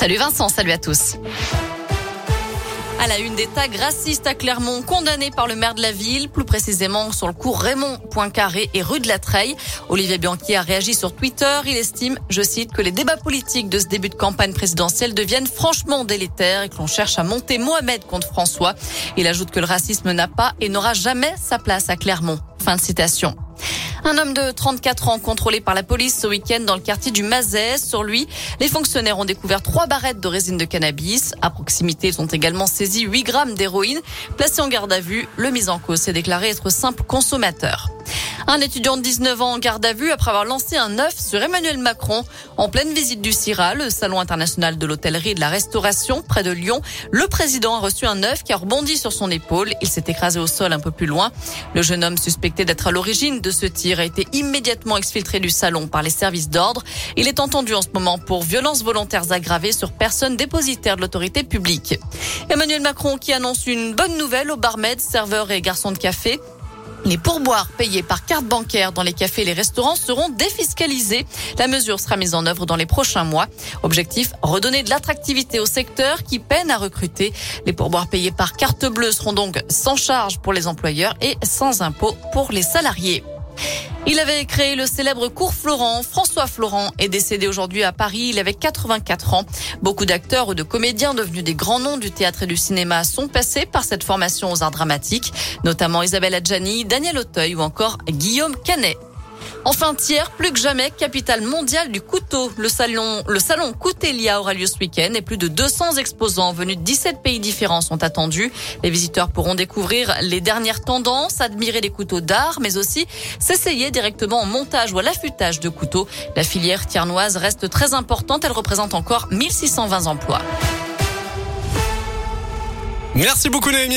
Salut Vincent, salut à tous. À la une des tags racistes à Clermont, condamnés par le maire de la ville, plus précisément sur le cours Raymond Poincaré et rue de la Treille. Olivier Bianchi a réagi sur Twitter. Il estime, je cite, que les débats politiques de ce début de campagne présidentielle deviennent franchement délétères et que l'on cherche à monter Mohamed contre François. Il ajoute que le racisme n'a pas et n'aura jamais sa place à Clermont. Fin de citation. Un homme de 34 ans contrôlé par la police ce week-end dans le quartier du Mazet. Sur lui, les fonctionnaires ont découvert trois barrettes de résine de cannabis. À proximité, ils ont également saisi 8 grammes d'héroïne. Placé en garde à vue, le mis en cause s'est déclaré être simple consommateur. Un étudiant de 19 ans en garde à vue après avoir lancé un œuf sur Emmanuel Macron en pleine visite du CIRA, le salon international de l'hôtellerie et de la restauration près de Lyon. Le président a reçu un œuf qui a rebondi sur son épaule. Il s'est écrasé au sol un peu plus loin. Le jeune homme suspecté d'être à l'origine de ce tir a été immédiatement exfiltré du salon par les services d'ordre. Il est entendu en ce moment pour violences volontaires aggravées sur personne dépositaire de l'autorité publique. Emmanuel Macron qui annonce une bonne nouvelle aux barmaids, serveurs et garçons de café. Les pourboires payés par carte bancaire dans les cafés et les restaurants seront défiscalisés. La mesure sera mise en œuvre dans les prochains mois. Objectif, redonner de l'attractivité au secteur qui peine à recruter. Les pourboires payés par carte bleue seront donc sans charge pour les employeurs et sans impôt pour les salariés. Il avait créé le célèbre cours Florent. François Florent est décédé aujourd'hui à Paris. Il avait 84 ans. Beaucoup d'acteurs ou de comédiens devenus des grands noms du théâtre et du cinéma sont passés par cette formation aux arts dramatiques, notamment Isabelle Adjani, Daniel Auteuil ou encore Guillaume Canet. Enfin, tiers, plus que jamais, capitale mondiale du couteau. Le salon, le salon Coutelia aura lieu ce week-end et plus de 200 exposants venus de 17 pays différents sont attendus. Les visiteurs pourront découvrir les dernières tendances, admirer les couteaux d'art, mais aussi s'essayer directement en montage ou à l'affûtage de couteaux. La filière tiernoise reste très importante. Elle représente encore 1620 emplois. Merci beaucoup, Noémie.